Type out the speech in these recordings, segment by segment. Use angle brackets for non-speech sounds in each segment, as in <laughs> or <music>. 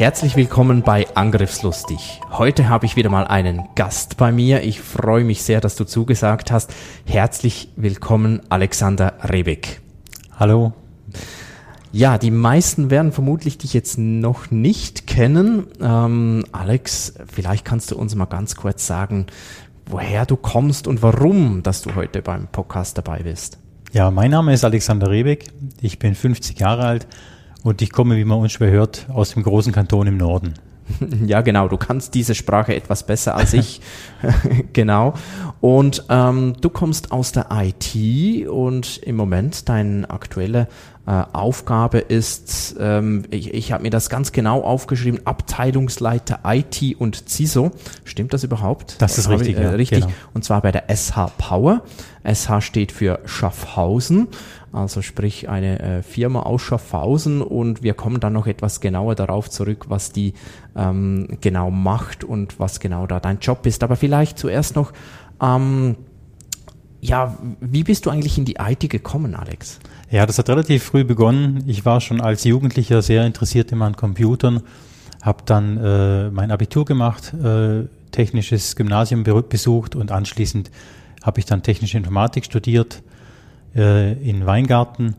Herzlich willkommen bei Angriffslustig. Heute habe ich wieder mal einen Gast bei mir. Ich freue mich sehr, dass du zugesagt hast. Herzlich willkommen, Alexander Rebeck. Hallo. Ja, die meisten werden vermutlich dich jetzt noch nicht kennen. Ähm, Alex, vielleicht kannst du uns mal ganz kurz sagen, woher du kommst und warum, dass du heute beim Podcast dabei bist. Ja, mein Name ist Alexander Rebeck. Ich bin 50 Jahre alt und ich komme, wie man uns schwer hört, aus dem großen Kanton im Norden. <laughs> Ja, genau. Du kannst diese Sprache etwas besser als ich. <laughs> genau. Und ähm, du kommst aus der IT und im Moment deine aktuelle äh, Aufgabe ist, ähm, ich, ich habe mir das ganz genau aufgeschrieben, Abteilungsleiter IT und CISO. Stimmt das überhaupt? Das ist richtig. Ich, äh, richtig. Genau. Und zwar bei der SH Power. SH steht für Schaffhausen also sprich eine äh, Firma aus Schaffhausen und wir kommen dann noch etwas genauer darauf zurück, was die ähm, genau macht und was genau da dein Job ist. Aber vielleicht zuerst noch, ähm, ja, wie bist du eigentlich in die IT gekommen, Alex? Ja, das hat relativ früh begonnen. Ich war schon als Jugendlicher sehr interessiert immer an Computern, habe dann äh, mein Abitur gemacht, äh, technisches Gymnasium besucht und anschließend habe ich dann technische Informatik studiert äh, in Weingarten.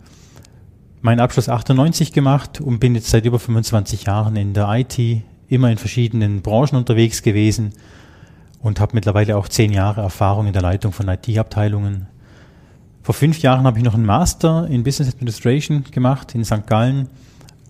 Meinen Abschluss 98 gemacht und bin jetzt seit über 25 Jahren in der IT, immer in verschiedenen Branchen unterwegs gewesen und habe mittlerweile auch zehn Jahre Erfahrung in der Leitung von IT-Abteilungen. Vor fünf Jahren habe ich noch einen Master in Business Administration gemacht in St. Gallen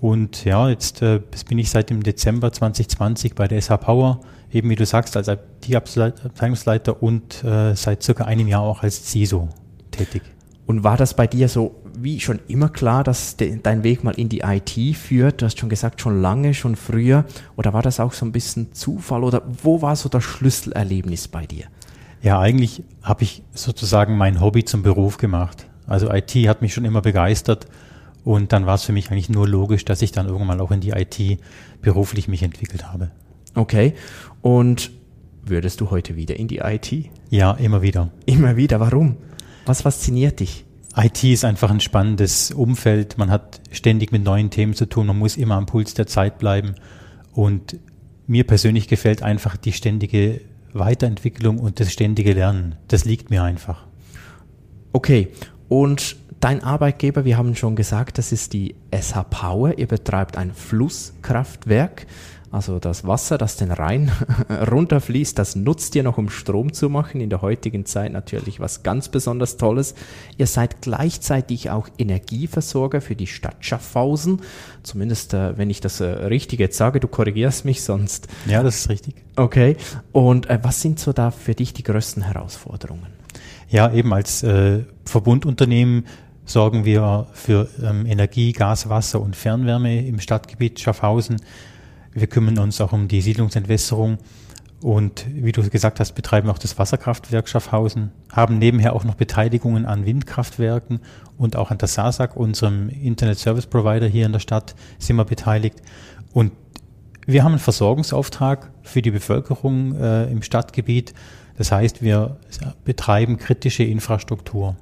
und ja, jetzt äh, bin ich seit dem Dezember 2020 bei der SH Power, eben wie du sagst, als IT-Abteilungsleiter und äh, seit circa einem Jahr auch als CISO tätig. Und war das bei dir so wie schon immer klar, dass de, dein Weg mal in die IT führt? Du hast schon gesagt, schon lange, schon früher. Oder war das auch so ein bisschen Zufall? Oder wo war so das Schlüsselerlebnis bei dir? Ja, eigentlich habe ich sozusagen mein Hobby zum Beruf gemacht. Also IT hat mich schon immer begeistert. Und dann war es für mich eigentlich nur logisch, dass ich dann irgendwann mal auch in die IT beruflich mich entwickelt habe. Okay. Und würdest du heute wieder in die IT? Ja, immer wieder. Immer wieder. Warum? Was fasziniert dich? IT ist einfach ein spannendes Umfeld. Man hat ständig mit neuen Themen zu tun. Man muss immer am Puls der Zeit bleiben. Und mir persönlich gefällt einfach die ständige Weiterentwicklung und das ständige Lernen. Das liegt mir einfach. Okay. Und dein Arbeitgeber, wir haben schon gesagt, das ist die SH Power. Ihr betreibt ein Flusskraftwerk. Also das Wasser, das den Rhein <laughs> runterfließt, das nutzt ihr noch, um Strom zu machen. In der heutigen Zeit natürlich was ganz besonders Tolles. Ihr seid gleichzeitig auch Energieversorger für die Stadt Schaffhausen. Zumindest, äh, wenn ich das äh, richtig jetzt sage, du korrigierst mich sonst. Ja, das ist richtig. Okay. Und äh, was sind so da für dich die größten Herausforderungen? Ja, eben als äh, Verbundunternehmen sorgen wir für ähm, Energie, Gas, Wasser und Fernwärme im Stadtgebiet Schaffhausen. Wir kümmern uns auch um die Siedlungsentwässerung und wie du gesagt hast, betreiben auch das Wasserkraftwerk Schaffhausen, haben nebenher auch noch Beteiligungen an Windkraftwerken und auch an der SASAG, unserem Internet Service Provider hier in der Stadt, sind wir beteiligt. Und wir haben einen Versorgungsauftrag für die Bevölkerung äh, im Stadtgebiet. Das heißt, wir betreiben kritische Infrastruktur.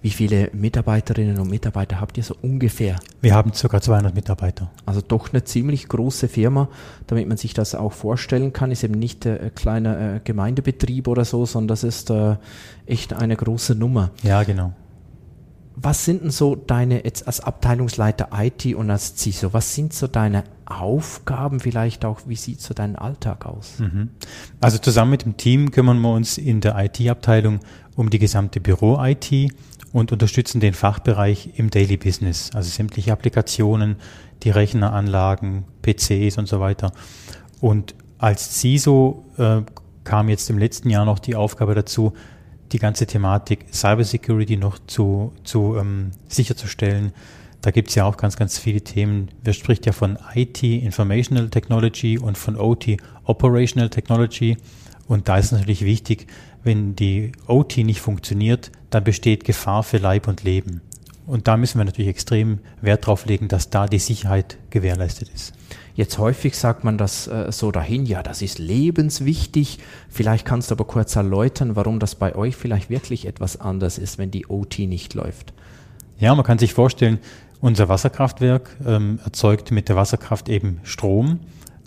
Wie viele Mitarbeiterinnen und Mitarbeiter habt ihr so ungefähr? Wir haben ca. 200 Mitarbeiter. Also doch eine ziemlich große Firma, damit man sich das auch vorstellen kann. Ist eben nicht äh, ein kleiner äh, Gemeindebetrieb oder so, sondern das ist äh, echt eine große Nummer. Ja, genau. Was sind denn so deine, jetzt als Abteilungsleiter IT und als CISO, was sind so deine Aufgaben vielleicht auch, wie sieht so dein Alltag aus? Mhm. Also zusammen mit dem Team kümmern wir uns in der IT-Abteilung um die gesamte Büro-IT und unterstützen den Fachbereich im Daily Business, also sämtliche Applikationen, die Rechneranlagen, PCs und so weiter. Und als CISO äh, kam jetzt im letzten Jahr noch die Aufgabe dazu, die ganze Thematik Cybersecurity noch zu, zu ähm, sicherzustellen. Da gibt es ja auch ganz, ganz viele Themen. Wer spricht ja von IT, Informational Technology und von OT, Operational Technology. Und da ist natürlich wichtig, wenn die OT nicht funktioniert, dann besteht Gefahr für Leib und Leben. Und da müssen wir natürlich extrem Wert drauf legen, dass da die Sicherheit gewährleistet ist. Jetzt häufig sagt man das äh, so dahin, ja, das ist lebenswichtig. Vielleicht kannst du aber kurz erläutern, warum das bei euch vielleicht wirklich etwas anders ist, wenn die OT nicht läuft. Ja, man kann sich vorstellen, unser Wasserkraftwerk ähm, erzeugt mit der Wasserkraft eben Strom.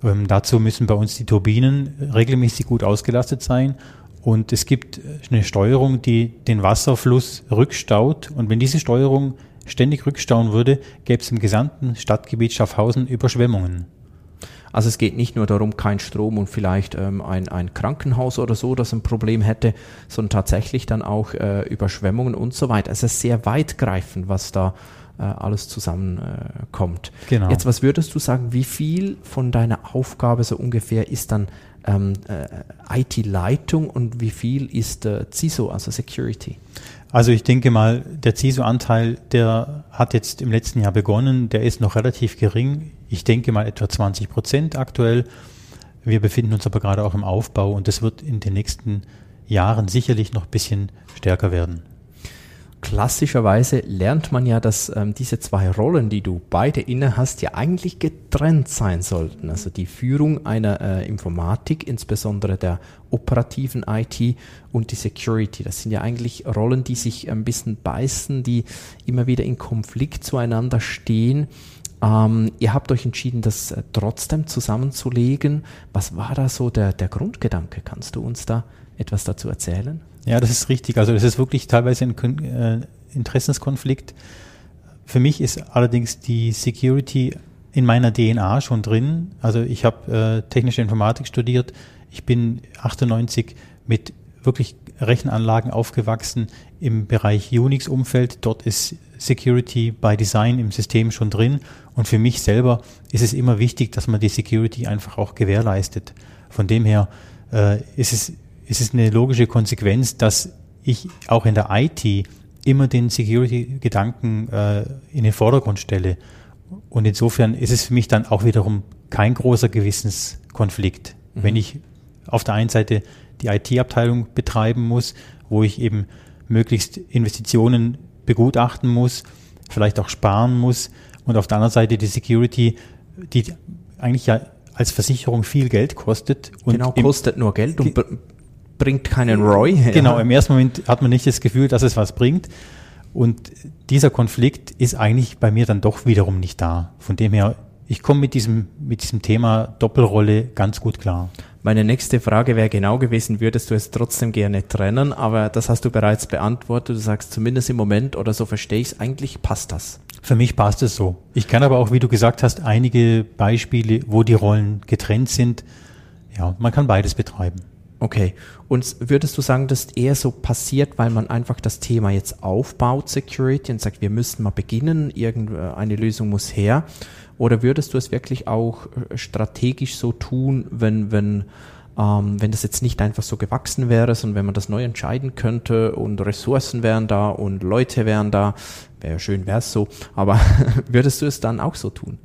Ähm, dazu müssen bei uns die Turbinen regelmäßig gut ausgelastet sein. Und es gibt eine Steuerung, die den Wasserfluss rückstaut. Und wenn diese Steuerung ständig rückstauen würde, gäbe es im gesamten Stadtgebiet Schaffhausen Überschwemmungen. Also es geht nicht nur darum, kein Strom und vielleicht ähm, ein, ein Krankenhaus oder so, das ein Problem hätte, sondern tatsächlich dann auch äh, Überschwemmungen und so weiter. Es ist sehr weitgreifend, was da äh, alles zusammenkommt. Äh, genau. Jetzt, was würdest du sagen, wie viel von deiner Aufgabe so ungefähr ist dann ähm, äh, IT-Leitung und wie viel ist äh, CISO, also Security? Also ich denke mal, der CISO-Anteil, der hat jetzt im letzten Jahr begonnen, der ist noch relativ gering. Ich denke mal etwa 20 Prozent aktuell. Wir befinden uns aber gerade auch im Aufbau und das wird in den nächsten Jahren sicherlich noch ein bisschen stärker werden klassischerweise lernt man ja, dass ähm, diese zwei Rollen, die du beide inne hast, ja eigentlich getrennt sein sollten. Also die Führung einer äh, Informatik, insbesondere der operativen IT und die Security. Das sind ja eigentlich Rollen, die sich ein bisschen beißen, die immer wieder in Konflikt zueinander stehen. Ähm, ihr habt euch entschieden, das äh, trotzdem zusammenzulegen. Was war da so der, der Grundgedanke? Kannst du uns da etwas dazu erzählen? Ja, das ist richtig. Also das ist wirklich teilweise ein äh, Interessenskonflikt. Für mich ist allerdings die Security in meiner DNA schon drin. Also ich habe äh, technische Informatik studiert. Ich bin 98 mit wirklich Rechenanlagen aufgewachsen im Bereich Unix-Umfeld. Dort ist Security by Design im System schon drin. Und für mich selber ist es immer wichtig, dass man die Security einfach auch gewährleistet. Von dem her äh, ist es ist es eine logische Konsequenz, dass ich auch in der IT immer den Security-Gedanken äh, in den Vordergrund stelle. Und insofern ist es für mich dann auch wiederum kein großer Gewissenskonflikt, mhm. wenn ich auf der einen Seite die IT-Abteilung betreiben muss, wo ich eben möglichst Investitionen begutachten muss, vielleicht auch sparen muss und auf der anderen Seite die Security, die eigentlich ja als Versicherung viel Geld kostet. Und genau, kostet nur Geld und bringt keinen Roy. Genau, im ersten Moment hat man nicht das Gefühl, dass es was bringt. Und dieser Konflikt ist eigentlich bei mir dann doch wiederum nicht da. Von dem her, ich komme mit diesem, mit diesem Thema Doppelrolle ganz gut klar. Meine nächste Frage wäre genau gewesen, würdest du es trotzdem gerne trennen? Aber das hast du bereits beantwortet. Du sagst zumindest im Moment oder so verstehe ich es, eigentlich passt das. Für mich passt es so. Ich kann aber auch, wie du gesagt hast, einige Beispiele, wo die Rollen getrennt sind. Ja, man kann beides betreiben. Okay. Und würdest du sagen, dass eher so passiert, weil man einfach das Thema jetzt aufbaut, Security, und sagt, wir müssen mal beginnen, irgendeine Lösung muss her? Oder würdest du es wirklich auch äh, strategisch so tun, wenn, wenn, ähm, wenn das jetzt nicht einfach so gewachsen wäre, sondern wenn man das neu entscheiden könnte und Ressourcen wären da und Leute wären da, wäre schön, wäre es so, aber <laughs> würdest du es dann auch so tun?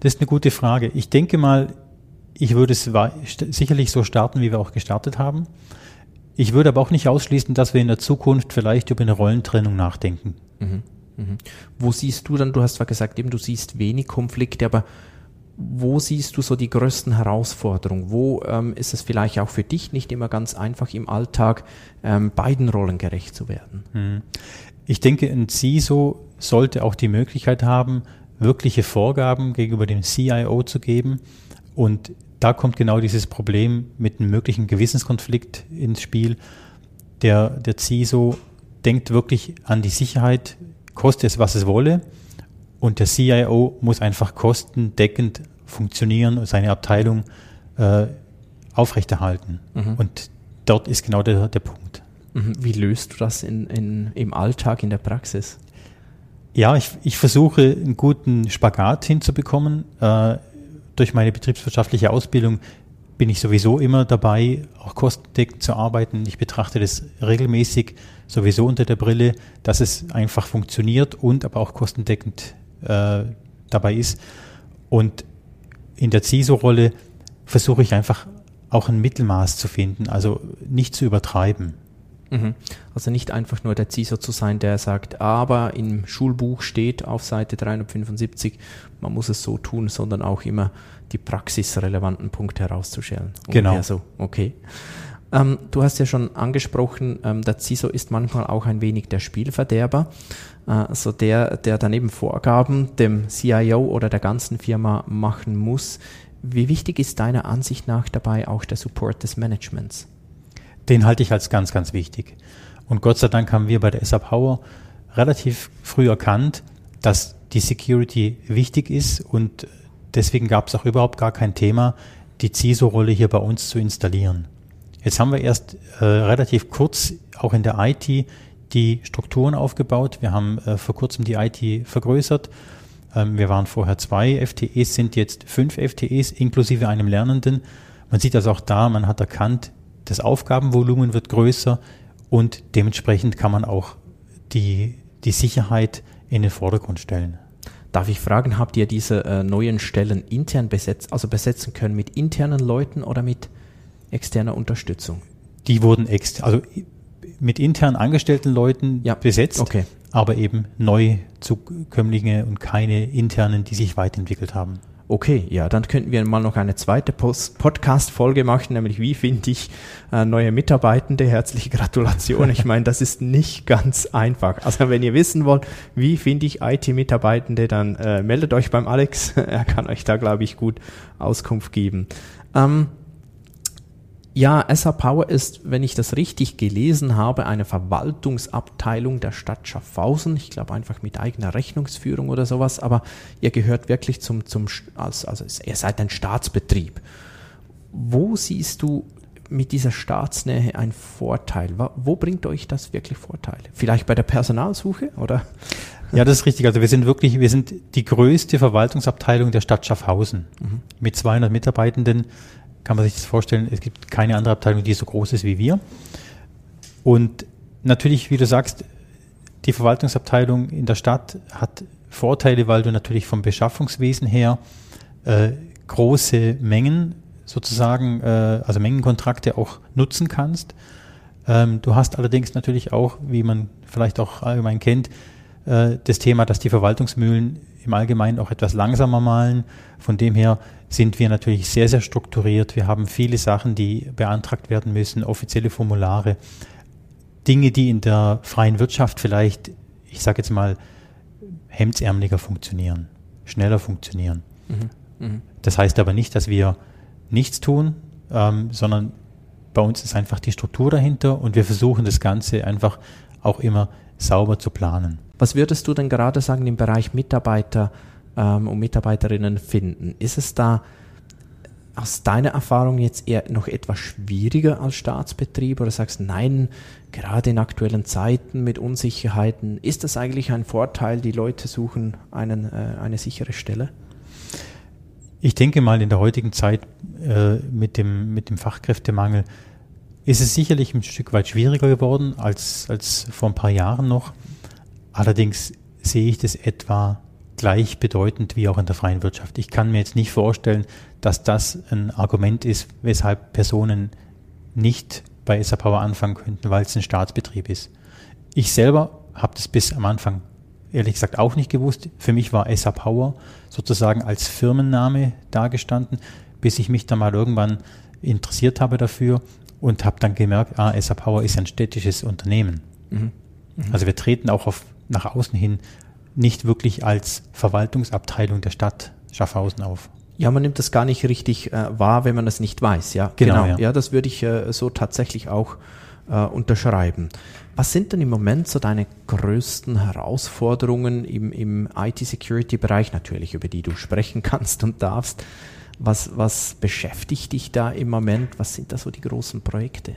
Das ist eine gute Frage. Ich denke mal, ich würde es sicherlich so starten, wie wir auch gestartet haben. Ich würde aber auch nicht ausschließen, dass wir in der Zukunft vielleicht über eine Rollentrennung nachdenken. Mhm. Mhm. Wo siehst du dann, du hast zwar gesagt, eben du siehst wenig Konflikte, aber wo siehst du so die größten Herausforderungen? Wo ähm, ist es vielleicht auch für dich nicht immer ganz einfach im Alltag, ähm, beiden Rollen gerecht zu werden? Mhm. Ich denke, ein CISO sollte auch die Möglichkeit haben, wirkliche Vorgaben gegenüber dem CIO zu geben und da kommt genau dieses Problem mit einem möglichen Gewissenskonflikt ins Spiel. Der, der CISO denkt wirklich an die Sicherheit, koste es, was es wolle. Und der CIO muss einfach kostendeckend funktionieren und seine Abteilung äh, aufrechterhalten. Mhm. Und dort ist genau der, der Punkt. Mhm. Wie löst du das in, in, im Alltag, in der Praxis? Ja, ich, ich versuche einen guten Spagat hinzubekommen. Äh, durch meine betriebswirtschaftliche Ausbildung bin ich sowieso immer dabei, auch kostendeckend zu arbeiten. Ich betrachte das regelmäßig sowieso unter der Brille, dass es einfach funktioniert und aber auch kostendeckend äh, dabei ist. Und in der CISO-Rolle versuche ich einfach auch ein Mittelmaß zu finden, also nicht zu übertreiben. Mhm. Also nicht einfach nur der CISO zu sein, der sagt, aber im Schulbuch steht auf Seite 375, man muss es so tun, sondern auch immer die praxisrelevanten Punkte herauszustellen. Genau. So, okay. Ähm, du hast ja schon angesprochen, ähm, der CISO ist manchmal auch ein wenig der Spielverderber. Also der, der daneben Vorgaben dem CIO oder der ganzen Firma machen muss. Wie wichtig ist deiner Ansicht nach dabei auch der Support des Managements? Den halte ich als ganz, ganz wichtig. Und Gott sei Dank haben wir bei der SA Power relativ früh erkannt, dass die Security wichtig ist und deswegen gab es auch überhaupt gar kein Thema, die CISO-Rolle hier bei uns zu installieren. Jetzt haben wir erst äh, relativ kurz auch in der IT die Strukturen aufgebaut. Wir haben äh, vor kurzem die IT vergrößert. Ähm, wir waren vorher zwei FTEs, sind jetzt fünf FTEs inklusive einem Lernenden. Man sieht das auch da, man hat erkannt, das Aufgabenvolumen wird größer und dementsprechend kann man auch die, die Sicherheit in den Vordergrund stellen. Darf ich fragen, habt ihr diese äh, neuen Stellen intern besetzt, also besetzen können mit internen Leuten oder mit externer Unterstützung? Die wurden ex also mit intern angestellten Leuten ja. besetzt, okay. aber eben Neuzukömmlinge und keine internen, die sich weiterentwickelt haben. Okay, ja, dann könnten wir mal noch eine zweite Podcast-Folge machen, nämlich wie finde ich äh, neue Mitarbeitende. Herzliche Gratulation. Ich meine, das ist nicht ganz einfach. Also wenn ihr wissen wollt, wie finde ich IT-Mitarbeitende, dann äh, meldet euch beim Alex. <laughs> er kann euch da, glaube ich, gut Auskunft geben. Ähm, ja, SA Power ist, wenn ich das richtig gelesen habe, eine Verwaltungsabteilung der Stadt Schaffhausen. Ich glaube einfach mit eigener Rechnungsführung oder sowas, aber ihr gehört wirklich zum, zum also, also ihr seid ein Staatsbetrieb. Wo siehst du mit dieser Staatsnähe einen Vorteil? Wo bringt euch das wirklich Vorteile? Vielleicht bei der Personalsuche oder? Ja, das ist richtig. Also wir sind wirklich, wir sind die größte Verwaltungsabteilung der Stadt Schaffhausen mhm. mit 200 Mitarbeitenden kann man sich das vorstellen, es gibt keine andere Abteilung, die so groß ist wie wir. Und natürlich, wie du sagst, die Verwaltungsabteilung in der Stadt hat Vorteile, weil du natürlich vom Beschaffungswesen her äh, große Mengen sozusagen, äh, also Mengenkontrakte auch nutzen kannst. Ähm, du hast allerdings natürlich auch, wie man vielleicht auch allgemein kennt, äh, das Thema, dass die Verwaltungsmühlen im Allgemeinen auch etwas langsamer malen. Von dem her sind wir natürlich sehr, sehr strukturiert. Wir haben viele Sachen, die beantragt werden müssen, offizielle Formulare, Dinge, die in der freien Wirtschaft vielleicht, ich sage jetzt mal, hemdsärmeliger funktionieren, schneller funktionieren. Mhm. Mhm. Das heißt aber nicht, dass wir nichts tun, ähm, sondern bei uns ist einfach die Struktur dahinter und wir versuchen das Ganze einfach auch immer sauber zu planen. Was würdest du denn gerade sagen im Bereich Mitarbeiter ähm, und Mitarbeiterinnen finden? Ist es da aus deiner Erfahrung jetzt eher noch etwas schwieriger als Staatsbetrieb oder sagst nein, gerade in aktuellen Zeiten mit Unsicherheiten, ist das eigentlich ein Vorteil, die Leute suchen einen, äh, eine sichere Stelle? Ich denke mal, in der heutigen Zeit äh, mit, dem, mit dem Fachkräftemangel ist es sicherlich ein Stück weit schwieriger geworden als, als vor ein paar Jahren noch. Allerdings sehe ich das etwa gleichbedeutend wie auch in der freien Wirtschaft. Ich kann mir jetzt nicht vorstellen, dass das ein Argument ist, weshalb Personen nicht bei SA Power anfangen könnten, weil es ein Staatsbetrieb ist. Ich selber habe das bis am Anfang ehrlich gesagt auch nicht gewusst. Für mich war SA Power sozusagen als Firmenname dargestanden, bis ich mich dann mal irgendwann interessiert habe dafür und habe dann gemerkt, ah, SA Power ist ein städtisches Unternehmen. Mhm. Mhm. Also wir treten auch auf nach außen hin nicht wirklich als Verwaltungsabteilung der Stadt Schaffhausen auf. Ja, man nimmt das gar nicht richtig äh, wahr, wenn man das nicht weiß. Ja, genau. genau. Ja. ja. das würde ich äh, so tatsächlich auch äh, unterschreiben. Was sind denn im Moment so deine größten Herausforderungen im, im IT-Security-Bereich, natürlich, über die du sprechen kannst und darfst? Was, was beschäftigt dich da im Moment? Was sind da so die großen Projekte?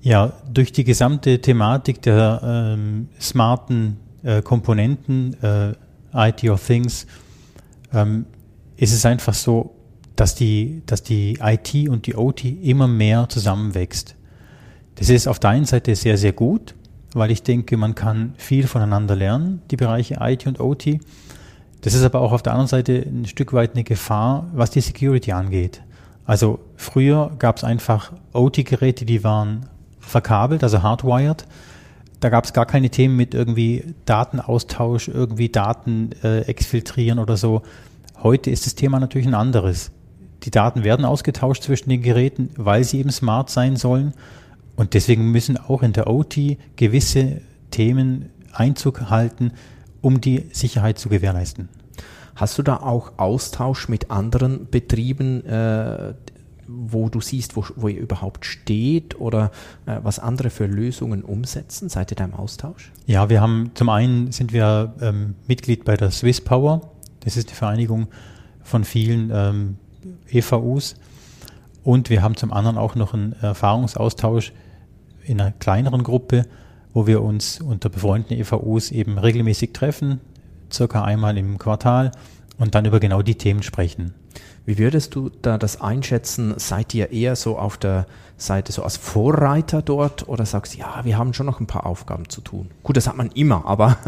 Ja, durch die gesamte Thematik der ähm, smarten äh, Komponenten, äh, IT of Things, ähm, ist es einfach so, dass die, dass die IT und die OT immer mehr zusammenwächst. Das ist auf der einen Seite sehr, sehr gut, weil ich denke, man kann viel voneinander lernen, die Bereiche IT und OT. Das ist aber auch auf der anderen Seite ein Stück weit eine Gefahr, was die Security angeht. Also früher gab es einfach OT-Geräte, die waren verkabelt, also hardwired. Da gab es gar keine Themen mit irgendwie Datenaustausch, irgendwie Daten äh, exfiltrieren oder so. Heute ist das Thema natürlich ein anderes. Die Daten werden ausgetauscht zwischen den Geräten, weil sie eben smart sein sollen. Und deswegen müssen auch in der OT gewisse Themen Einzug halten, um die Sicherheit zu gewährleisten. Hast du da auch Austausch mit anderen Betrieben, äh, wo du siehst, wo, wo ihr überhaupt steht oder äh, was andere für Lösungen umsetzen? Seid ihr da im Austausch? Ja, wir haben zum einen sind wir ähm, Mitglied bei der Swiss Power. Das ist die Vereinigung von vielen ähm, EVUs. Und wir haben zum anderen auch noch einen Erfahrungsaustausch in einer kleineren Gruppe, wo wir uns unter befreundeten EVUs eben regelmäßig treffen, circa einmal im Quartal und dann über genau die Themen sprechen. Wie würdest du da das einschätzen? Seid ihr eher so auf der Seite so als Vorreiter dort oder sagst, ja, wir haben schon noch ein paar Aufgaben zu tun? Gut, das hat man immer, aber.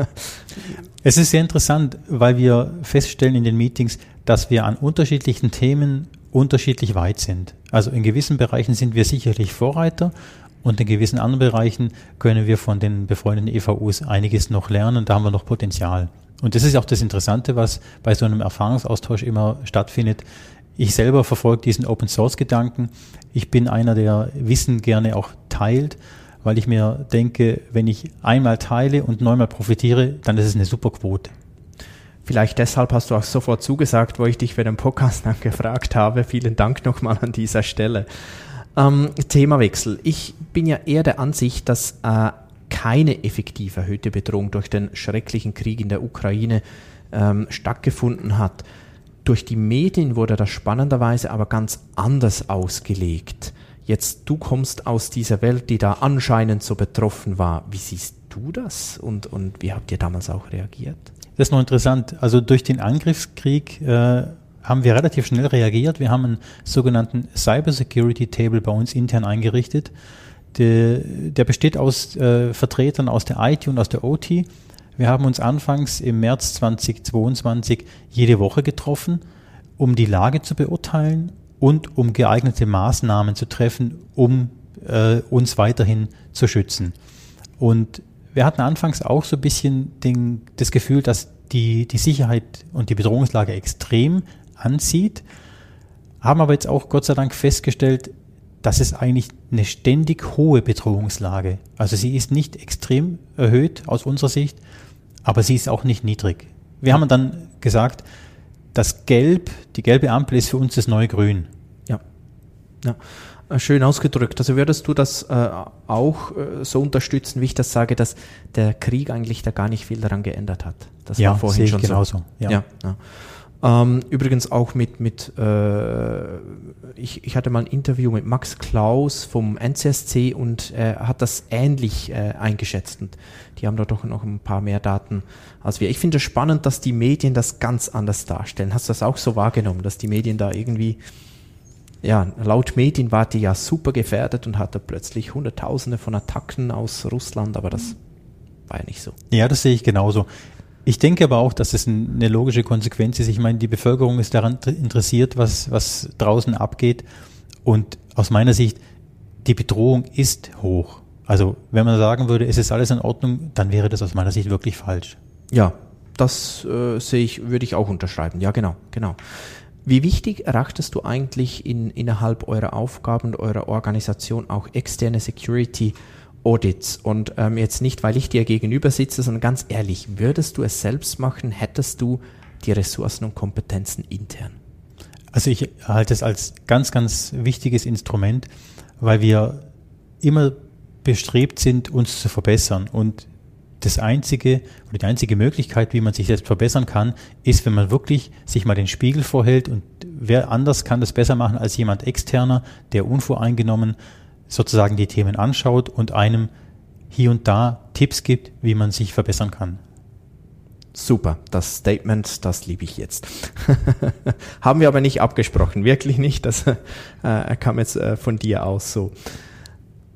<laughs> es ist sehr interessant, weil wir feststellen in den Meetings, dass wir an unterschiedlichen Themen unterschiedlich weit sind. Also in gewissen Bereichen sind wir sicherlich Vorreiter und in gewissen anderen Bereichen können wir von den befreundeten EVUs einiges noch lernen. Da haben wir noch Potenzial. Und das ist auch das Interessante, was bei so einem Erfahrungsaustausch immer stattfindet. Ich selber verfolge diesen Open Source Gedanken. Ich bin einer, der Wissen gerne auch teilt, weil ich mir denke, wenn ich einmal teile und neunmal profitiere, dann ist es eine super Quote. Vielleicht deshalb hast du auch sofort zugesagt, wo ich dich für den Podcast dann gefragt habe. Vielen Dank nochmal an dieser Stelle. Ähm, Themawechsel. Ich bin ja eher der Ansicht, dass äh, keine effektiv erhöhte Bedrohung durch den schrecklichen Krieg in der Ukraine ähm, stattgefunden hat. Durch die Medien wurde das spannenderweise aber ganz anders ausgelegt. Jetzt, du kommst aus dieser Welt, die da anscheinend so betroffen war. Wie siehst du das und, und wie habt ihr damals auch reagiert? Das ist noch interessant. Also durch den Angriffskrieg äh, haben wir relativ schnell reagiert. Wir haben einen sogenannten Cyber Security Table bei uns intern eingerichtet. Der, der besteht aus äh, Vertretern aus der IT und aus der OT. Wir haben uns anfangs im März 2022 jede Woche getroffen, um die Lage zu beurteilen und um geeignete Maßnahmen zu treffen, um äh, uns weiterhin zu schützen. Und wir hatten anfangs auch so ein bisschen den, das Gefühl, dass die, die Sicherheit und die Bedrohungslage extrem anzieht, haben aber jetzt auch Gott sei Dank festgestellt, dass es eigentlich eine ständig hohe Bedrohungslage. Also sie ist nicht extrem erhöht aus unserer Sicht, aber sie ist auch nicht niedrig. Wir haben dann gesagt, das Gelb, die gelbe Ampel ist für uns das neue Grün. Ja. ja. Äh, schön ausgedrückt. Also würdest du das äh, auch äh, so unterstützen, wie ich das sage, dass der Krieg eigentlich da gar nicht viel daran geändert hat? Das ja, war vorhin schon genauso. So. Ja. ja, ja. Ähm, übrigens auch mit, mit äh, ich, ich hatte mal ein Interview mit Max Klaus vom NCSC und er hat das ähnlich äh, eingeschätzt. Und die haben da doch noch ein paar mehr Daten als wir. Ich finde es spannend, dass die Medien das ganz anders darstellen. Hast du das auch so wahrgenommen, dass die Medien da irgendwie, ja, laut Medien war die ja super gefährdet und hatte plötzlich Hunderttausende von Attacken aus Russland, aber das war ja nicht so. Ja, das sehe ich genauso. Ich denke aber auch, dass es eine logische Konsequenz ist. Ich meine, die Bevölkerung ist daran interessiert, was, was draußen abgeht. Und aus meiner Sicht, die Bedrohung ist hoch. Also wenn man sagen würde, es ist alles in Ordnung, dann wäre das aus meiner Sicht wirklich falsch. Ja, das äh, sehe ich, würde ich auch unterschreiben. Ja, genau, genau. Wie wichtig erachtest du eigentlich in, innerhalb eurer Aufgaben und eurer Organisation auch externe Security Audits. Und ähm, jetzt nicht, weil ich dir gegenüber sitze, sondern ganz ehrlich, würdest du es selbst machen, hättest du die Ressourcen und Kompetenzen intern? Also ich halte es als ganz, ganz wichtiges Instrument, weil wir immer bestrebt sind, uns zu verbessern. Und das einzige oder die einzige Möglichkeit, wie man sich selbst verbessern kann, ist, wenn man wirklich sich mal den Spiegel vorhält und wer anders kann das besser machen als jemand externer, der unvoreingenommen sozusagen die Themen anschaut und einem hier und da Tipps gibt, wie man sich verbessern kann. Super, das Statement, das liebe ich jetzt. <laughs> Haben wir aber nicht abgesprochen, wirklich nicht. Das äh, kam jetzt äh, von dir aus so.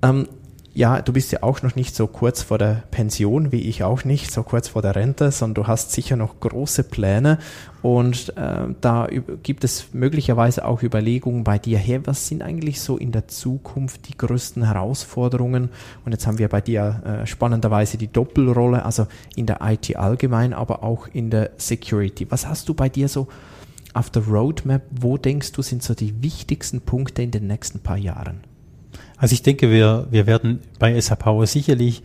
Ähm, ja, du bist ja auch noch nicht so kurz vor der Pension, wie ich auch nicht, so kurz vor der Rente, sondern du hast sicher noch große Pläne und äh, da gibt es möglicherweise auch Überlegungen bei dir her, was sind eigentlich so in der Zukunft die größten Herausforderungen? Und jetzt haben wir bei dir äh, spannenderweise die Doppelrolle, also in der IT allgemein, aber auch in der Security. Was hast du bei dir so auf der Roadmap? Wo denkst du sind so die wichtigsten Punkte in den nächsten paar Jahren? Also ich denke, wir, wir werden bei SAP sicherlich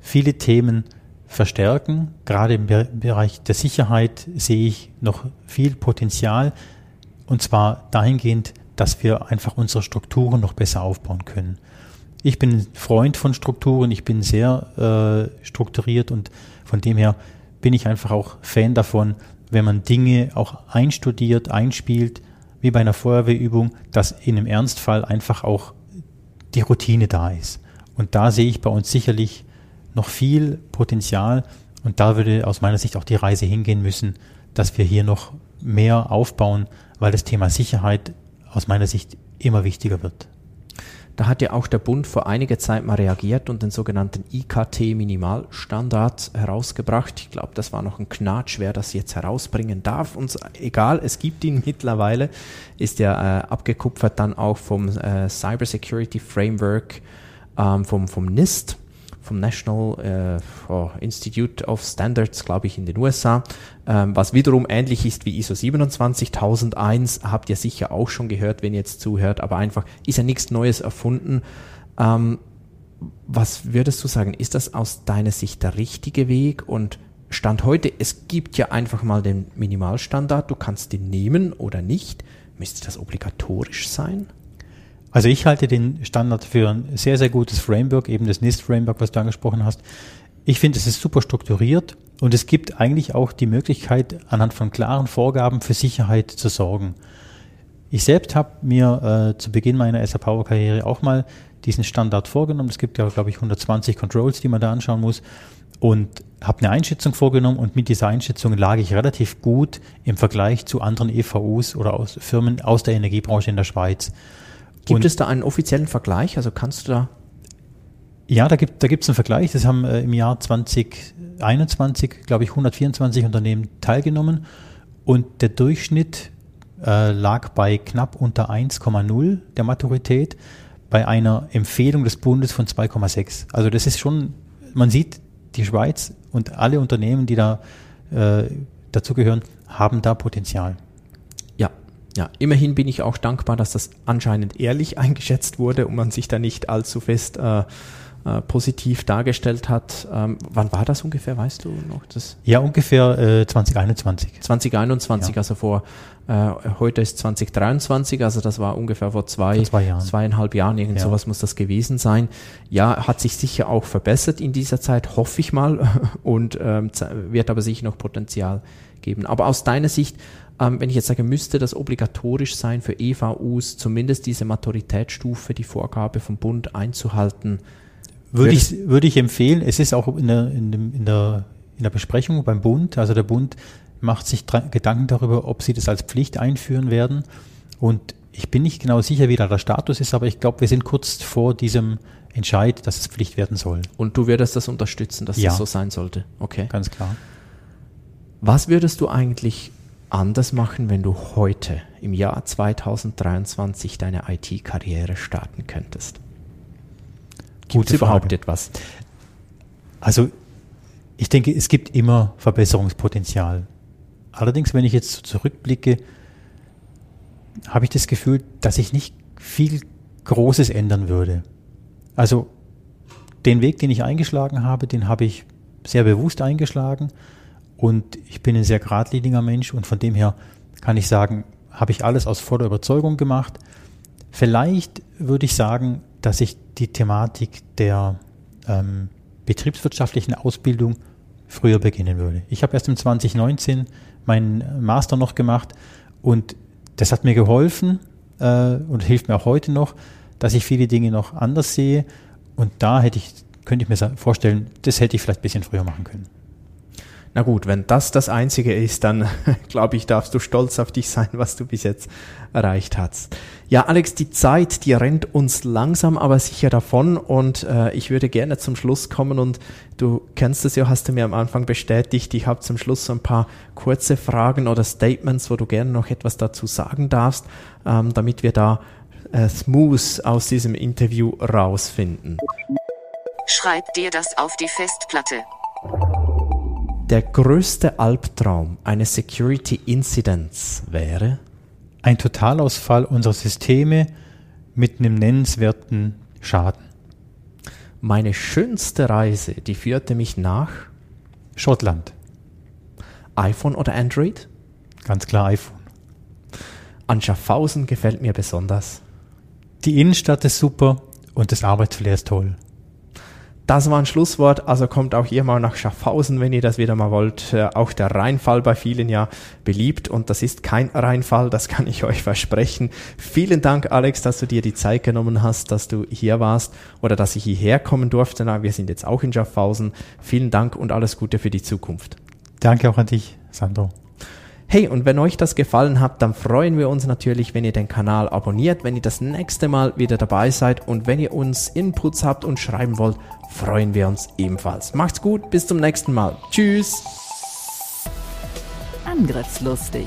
viele Themen verstärken. Gerade im Bereich der Sicherheit sehe ich noch viel Potenzial. Und zwar dahingehend, dass wir einfach unsere Strukturen noch besser aufbauen können. Ich bin Freund von Strukturen, ich bin sehr äh, strukturiert und von dem her bin ich einfach auch Fan davon, wenn man Dinge auch einstudiert, einspielt, wie bei einer Feuerwehrübung, dass in einem Ernstfall einfach auch die Routine da ist. Und da sehe ich bei uns sicherlich noch viel Potenzial und da würde aus meiner Sicht auch die Reise hingehen müssen, dass wir hier noch mehr aufbauen, weil das Thema Sicherheit aus meiner Sicht immer wichtiger wird. Da hat ja auch der Bund vor einiger Zeit mal reagiert und den sogenannten IKT-Minimalstandard herausgebracht. Ich glaube, das war noch ein Knatsch, wer das jetzt herausbringen darf. Uns egal, es gibt ihn <laughs> mittlerweile, ist ja äh, abgekupfert dann auch vom äh, Cybersecurity Framework ähm, vom, vom NIST vom National äh, oh, Institute of Standards, glaube ich, in den USA, ähm, was wiederum ähnlich ist wie ISO 27001, habt ihr sicher auch schon gehört, wenn ihr jetzt zuhört, aber einfach ist ja nichts Neues erfunden. Ähm, was würdest du sagen, ist das aus deiner Sicht der richtige Weg und Stand heute, es gibt ja einfach mal den Minimalstandard, du kannst den nehmen oder nicht. Müsste das obligatorisch sein? Also ich halte den Standard für ein sehr, sehr gutes Framework, eben das NIST-Framework, was du angesprochen hast. Ich finde, es ist super strukturiert und es gibt eigentlich auch die Möglichkeit, anhand von klaren Vorgaben für Sicherheit zu sorgen. Ich selbst habe mir äh, zu Beginn meiner SA Power Karriere auch mal diesen Standard vorgenommen. Es gibt ja, glaube ich, 120 Controls, die man da anschauen muss und habe eine Einschätzung vorgenommen und mit dieser Einschätzung lag ich relativ gut im Vergleich zu anderen EVUs oder aus Firmen aus der Energiebranche in der Schweiz. Gibt und es da einen offiziellen Vergleich? Also kannst du da? Ja, da gibt da gibt's einen Vergleich. Das haben äh, im Jahr 2021, glaube ich, 124 Unternehmen teilgenommen und der Durchschnitt äh, lag bei knapp unter 1,0 der Maturität bei einer Empfehlung des Bundes von 2,6. Also das ist schon, man sieht, die Schweiz und alle Unternehmen, die da äh, dazugehören, haben da Potenzial. Ja, immerhin bin ich auch dankbar, dass das anscheinend ehrlich <laughs> eingeschätzt wurde und man sich da nicht allzu fest äh, äh, positiv dargestellt hat. Ähm, wann war das ungefähr, weißt du noch? Das ja, ungefähr äh, 2021. 2021, ja. also vor, äh, heute ist 2023, also das war ungefähr vor zwei, vor zwei Jahren. zweieinhalb Jahren, irgend ja. sowas muss das gewesen sein. Ja, hat sich sicher auch verbessert in dieser Zeit, hoffe ich mal, <laughs> und ähm, wird aber sicher noch Potenzial geben. Aber aus deiner Sicht, ähm, wenn ich jetzt sage, müsste das obligatorisch sein für EVUs, zumindest diese Maturitätsstufe, die Vorgabe vom Bund einzuhalten? Würde ich, würde ich empfehlen. Es ist auch in der, in, dem, in, der, in der Besprechung beim Bund, also der Bund macht sich Gedanken darüber, ob sie das als Pflicht einführen werden. Und ich bin nicht genau sicher, wie da der Status ist, aber ich glaube, wir sind kurz vor diesem Entscheid, dass es Pflicht werden soll. Und du würdest das unterstützen, dass ja. es so sein sollte? Okay. Ganz klar. Was würdest du eigentlich anders machen, wenn du heute im Jahr 2023 deine IT-Karriere starten könntest? Gibt es überhaupt etwas? Also ich denke, es gibt immer Verbesserungspotenzial. Allerdings, wenn ich jetzt zurückblicke, habe ich das Gefühl, dass ich nicht viel Großes ändern würde. Also den Weg, den ich eingeschlagen habe, den habe ich sehr bewusst eingeschlagen und ich bin ein sehr geradliniger Mensch und von dem her kann ich sagen, habe ich alles aus voller Überzeugung gemacht. Vielleicht würde ich sagen, dass ich die Thematik der ähm, betriebswirtschaftlichen Ausbildung früher beginnen würde. Ich habe erst im 2019 meinen Master noch gemacht und das hat mir geholfen äh, und hilft mir auch heute noch, dass ich viele Dinge noch anders sehe. Und da hätte ich, könnte ich mir vorstellen, das hätte ich vielleicht ein bisschen früher machen können. Na gut, wenn das das Einzige ist, dann <laughs> glaube ich, darfst du stolz auf dich sein, was du bis jetzt erreicht hast. Ja, Alex, die Zeit, die rennt uns langsam, aber sicher davon und äh, ich würde gerne zum Schluss kommen und du kennst es ja, hast du mir am Anfang bestätigt, ich habe zum Schluss so ein paar kurze Fragen oder Statements, wo du gerne noch etwas dazu sagen darfst, ähm, damit wir da äh, smooth aus diesem Interview rausfinden. Schreib dir das auf die Festplatte. Der größte Albtraum eines Security Incidents wäre? Ein Totalausfall unserer Systeme mit einem nennenswerten Schaden. Meine schönste Reise, die führte mich nach Schottland. iPhone oder Android? Ganz klar iPhone. An Schaffhausen gefällt mir besonders. Die Innenstadt ist super und das Arbeitsflair ist toll. Das war ein Schlusswort, also kommt auch ihr mal nach Schaffhausen, wenn ihr das wieder mal wollt. Äh, auch der Rheinfall bei vielen ja beliebt und das ist kein Rheinfall, das kann ich <laughs> euch versprechen. Vielen Dank, Alex, dass du dir die Zeit genommen hast, dass du hier warst oder dass ich hierher kommen durfte. Na, wir sind jetzt auch in Schaffhausen. Vielen Dank und alles Gute für die Zukunft. Danke auch an dich, Sandro. Hey, und wenn euch das gefallen hat, dann freuen wir uns natürlich, wenn ihr den Kanal abonniert, wenn ihr das nächste Mal wieder dabei seid und wenn ihr uns Inputs habt und schreiben wollt, freuen wir uns ebenfalls. Macht's gut, bis zum nächsten Mal. Tschüss. Angriffslustig.